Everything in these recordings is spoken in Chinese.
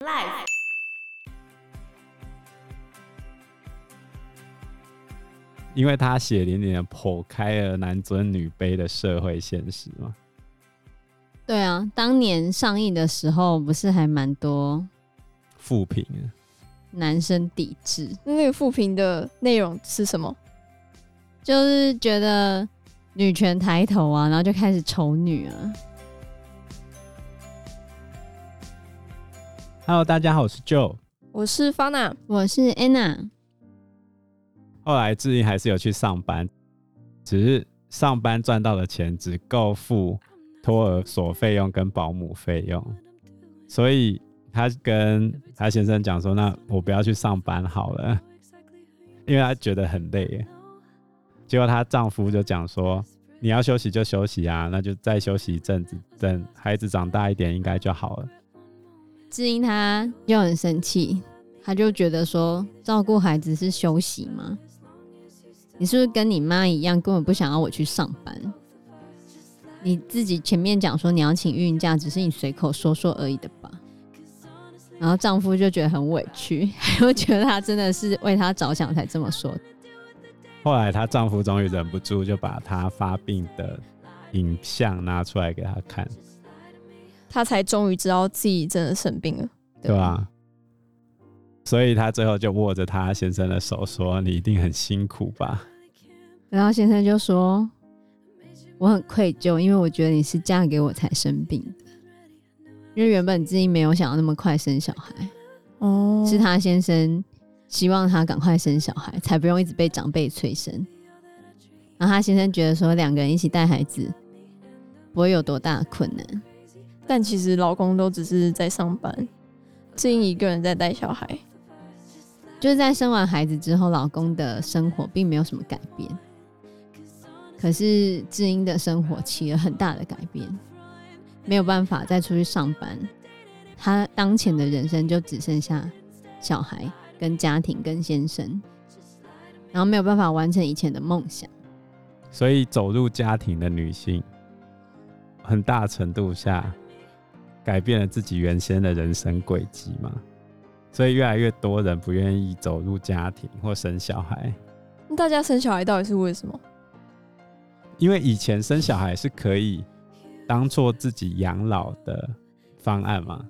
Life，因为他血淋淋的剖开了男尊女卑的社会现实嘛。对啊，当年上映的时候，不是还蛮多负评啊，男生抵制。那那个负评的内容是什么？就是觉得女权抬头啊，然后就开始丑女啊。Hello，大家好，我是 Joe，我是 Fana，我是 Anna。后来志英还是有去上班，只是上班赚到的钱只够付托儿所费用跟保姆费用，所以她跟她先生讲说：“那我不要去上班好了，因为她觉得很累。”结果她丈夫就讲说：“你要休息就休息啊，那就再休息一阵子，等孩子长大一点应该就好了。”智英她又很生气，她就觉得说，照顾孩子是休息吗？你是不是跟你妈一样，根本不想要我去上班？你自己前面讲说你要请孕假，只是你随口说说而已的吧？然后丈夫就觉得很委屈，还会觉得她真的是为他着想才这么说。后来她丈夫终于忍不住，就把她发病的影像拿出来给她看。他才终于知道自己真的生病了，对吧、啊？所以他最后就握着他先生的手说：“你一定很辛苦吧？”然后先生就说：“我很愧疚，因为我觉得你是嫁给我才生病的，因为原本自己没有想要那么快生小孩，哦，是他先生希望他赶快生小孩，才不用一直被长辈催生。然后他先生觉得说，两个人一起带孩子不会有多大的困难。”但其实老公都只是在上班，智英一个人在带小孩，就是在生完孩子之后，老公的生活并没有什么改变。可是智英的生活起了很大的改变，没有办法再出去上班，她当前的人生就只剩下小孩、跟家庭、跟先生，然后没有办法完成以前的梦想。所以走入家庭的女性，很大程度下。改变了自己原先的人生轨迹嘛，所以越来越多人不愿意走入家庭或生小孩。那大家生小孩到底是为什么？因为以前生小孩是可以当做自己养老的方案嘛，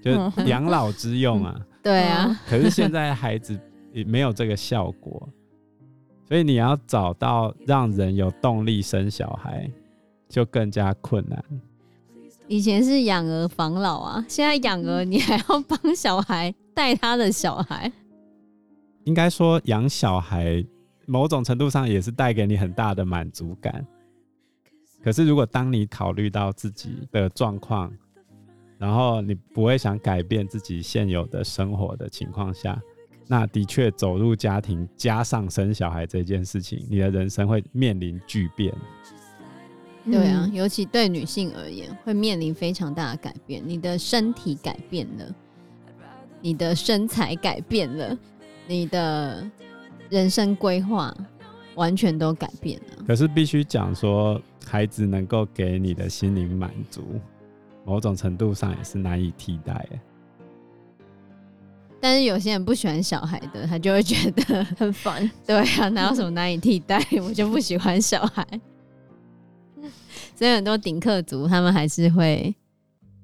就是养老之用啊。对啊。可是现在孩子也没有这个效果，所以你要找到让人有动力生小孩，就更加困难。以前是养儿防老啊，现在养儿你还要帮小孩带他的小孩。应该说养小孩某种程度上也是带给你很大的满足感。可是如果当你考虑到自己的状况，然后你不会想改变自己现有的生活的情况下，那的确走入家庭加上生小孩这件事情，你的人生会面临巨变。对啊，尤其对女性而言，会面临非常大的改变。你的身体改变了，你的身材改变了，你的人生规划完全都改变了。可是必须讲说，孩子能够给你的心灵满足，某种程度上也是难以替代。但是有些人不喜欢小孩的，他就会觉得很烦。对啊，哪有什么难以替代？我就不喜欢小孩。所以很多顶客族，他们还是会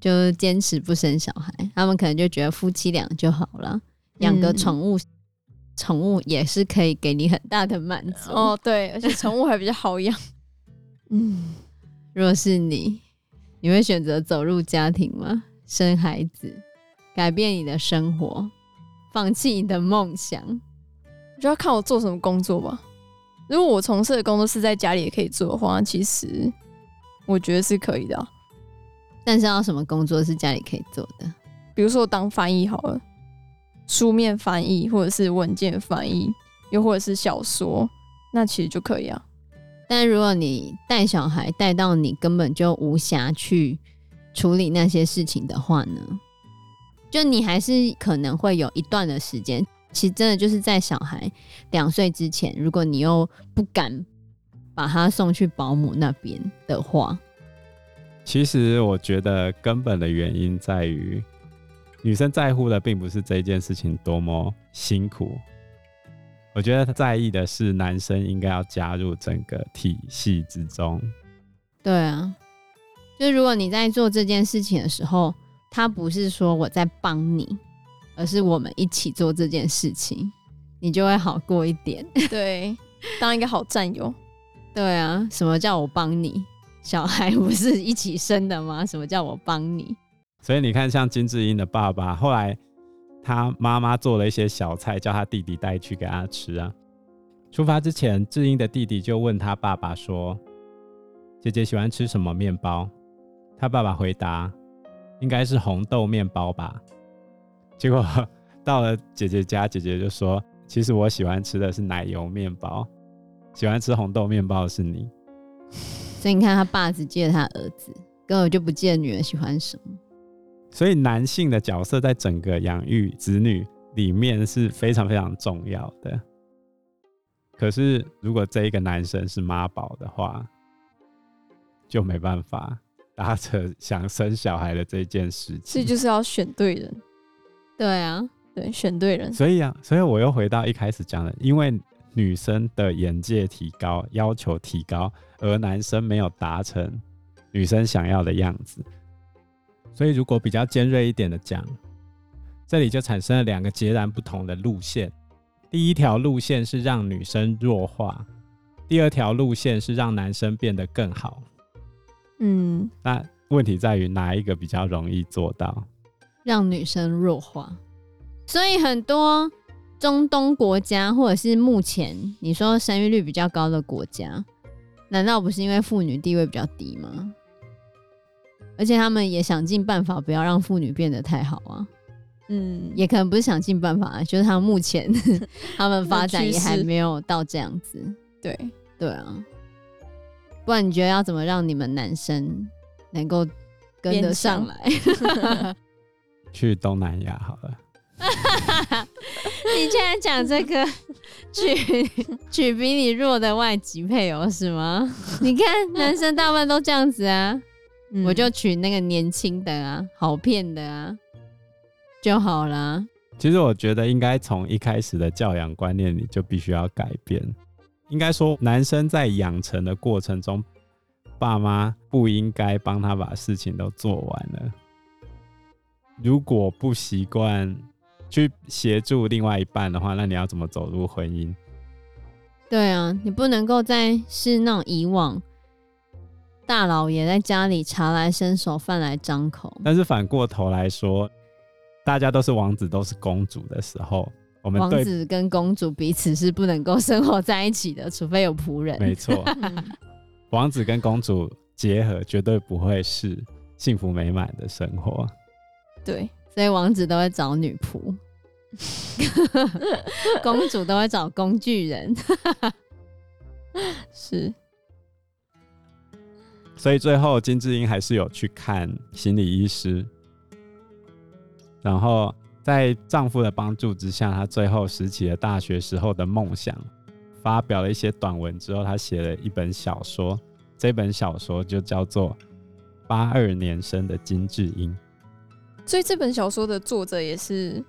就坚持不生小孩，他们可能就觉得夫妻俩就好了，养个宠物，宠物也是可以给你很大的满足。哦，对，而且宠物还比较好养。嗯，若是你，你会选择走入家庭吗？生孩子，改变你的生活，放弃你的梦想，就要看我做什么工作吧。如果我从事的工作是在家里也可以做的话，其实我觉得是可以的啊。但是要什么工作是家里可以做的？比如说当翻译好了，书面翻译或者是文件翻译，又或者是小说，那其实就可以啊。但如果你带小孩带到你根本就无暇去处理那些事情的话呢，就你还是可能会有一段的时间。其实真的就是在小孩两岁之前，如果你又不敢把他送去保姆那边的话，其实我觉得根本的原因在于女生在乎的并不是这件事情多么辛苦，我觉得她在意的是男生应该要加入整个体系之中。对啊，就如果你在做这件事情的时候，他不是说我在帮你，而是我们一起做这件事情，你就会好过一点。对，当一个好战友。对啊，什么叫我帮你？小孩不是一起生的吗？什么叫我帮你？所以你看，像金智英的爸爸，后来他妈妈做了一些小菜，叫他弟弟带去给他吃啊。出发之前，智英的弟弟就问他爸爸说：“姐姐喜欢吃什么面包？”他爸爸回答：“应该是红豆面包吧。”结果到了姐姐家，姐姐就说：“其实我喜欢吃的是奶油面包。”喜欢吃红豆面包的是你，所以你看他爸只记得他儿子，根本就不记得女儿喜欢什么。所以男性的角色在整个养育子女里面是非常非常重要的。可是如果这一个男生是妈宝的话，就没办法达成想生小孩的这件事情。所以就是要选对人。对啊，对，选对人。所以啊，所以我又回到一开始讲的，因为。女生的眼界提高，要求提高，而男生没有达成女生想要的样子，所以如果比较尖锐一点的讲，这里就产生了两个截然不同的路线。第一条路线是让女生弱化，第二条路线是让男生变得更好。嗯，那问题在于哪一个比较容易做到？让女生弱化，所以很多。中东国家，或者是目前你说生育率比较高的国家，难道不是因为妇女地位比较低吗？而且他们也想尽办法不要让妇女变得太好啊。嗯，也可能不是想尽办法，就是他们目前 他们发展也还没有到这样子。对对啊，不然你觉得要怎么让你们男生能够跟得上来？去东南亚好了。你竟然讲这个娶娶 比你弱的外籍配偶是吗？你看男生大部分都这样子啊，嗯、我就娶那个年轻的啊，好骗的啊就好啦。其实我觉得应该从一开始的教养观念你就必须要改变。应该说，男生在养成的过程中，爸妈不应该帮他把事情都做完了。如果不习惯。去协助另外一半的话，那你要怎么走入婚姻？对啊，你不能够再是那种以往大老爷在家里茶来伸手，饭来张口。但是反过头来说，大家都是王子，都是公主的时候，我们王子跟公主彼此是不能够生活在一起的，除非有仆人。没错，王子跟公主结合绝对不会是幸福美满的生活。对。所以王子都会找女仆，公主都会找工具人，是。所以最后金智英还是有去看心理医师，然后在丈夫的帮助之下，她最后拾起了大学时候的梦想，发表了一些短文之后，她写了一本小说，这本小说就叫做《八二年生的金智英》。所以这本小说的作者也是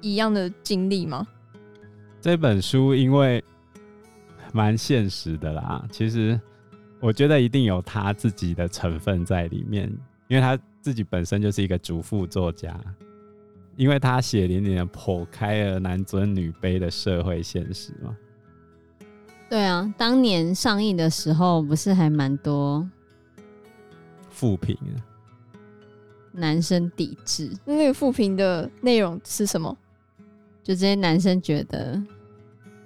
一样的经历吗？这本书因为蛮现实的啦，其实我觉得一定有他自己的成分在里面，因为他自己本身就是一个主妇作家，因为他血淋淋的剖开了男尊女卑的社会现实嘛。对啊，当年上映的时候不是还蛮多负评啊。男生抵制，那个负评的内容是什么？就这些男生觉得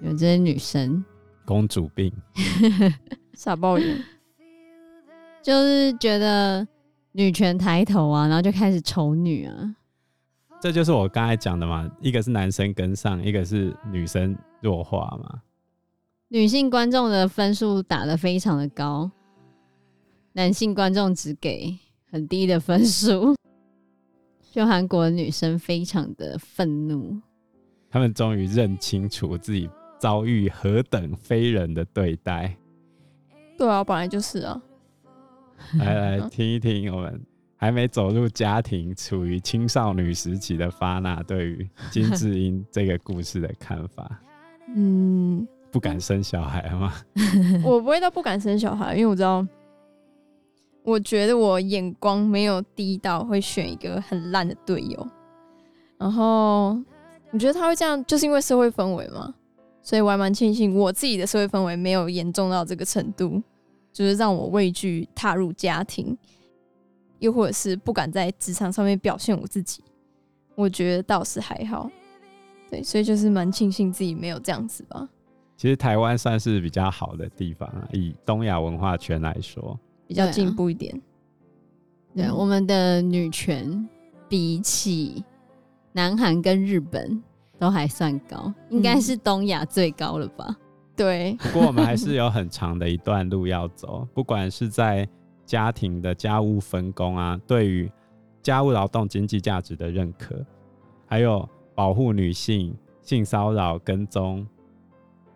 有这些女生公主病，傻爆眼，就是觉得女权抬头啊，然后就开始丑女啊。这就是我刚才讲的嘛，一个是男生跟上，一个是女生弱化嘛。女性观众的分数打得非常的高，男性观众只给很低的分数。就韩国女生非常的愤怒，他们终于认清楚自己遭遇何等非人的对待。对啊，本来就是啊。来来听一听我们还没走入家庭、处于青少女时期的发娜，对于金智 英这个故事的看法？嗯，不敢生小孩吗？我不会到不敢生小孩，因为我知道，我觉得我眼光没有低到会选一个很烂的队友。然后我觉得他会这样，就是因为社会氛围嘛，所以我还蛮庆幸我自己的社会氛围没有严重到这个程度，就是让我畏惧踏入家庭，又或者是不敢在职场上面表现我自己。我觉得倒是还好，对，所以就是蛮庆幸自己没有这样子吧。其实台湾算是比较好的地方啊，以东亚文化圈来说，比较进步一点。对，啊对嗯、我们的女权比起。南韩跟日本都还算高，应该是东亚最高了吧？对。不过我们还是有很长的一段路要走，不管是在家庭的家务分工啊，对于家务劳动经济价值的认可，还有保护女性性骚扰跟踪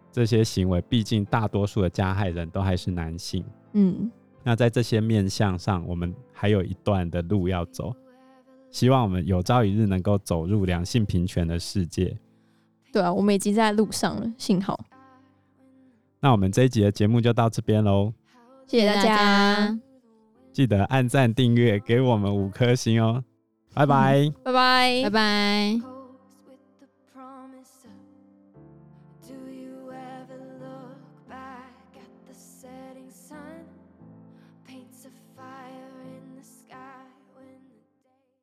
这些行为，毕竟大多数的加害人都还是男性。嗯。那在这些面向上，我们还有一段的路要走。希望我们有朝一日能够走入两性平权的世界。对啊，我们已经在路上了，幸好。那我们这一集的节目就到这边喽，谢谢大家，记得按赞、订阅，给我们五颗星哦，拜拜，拜拜，拜拜。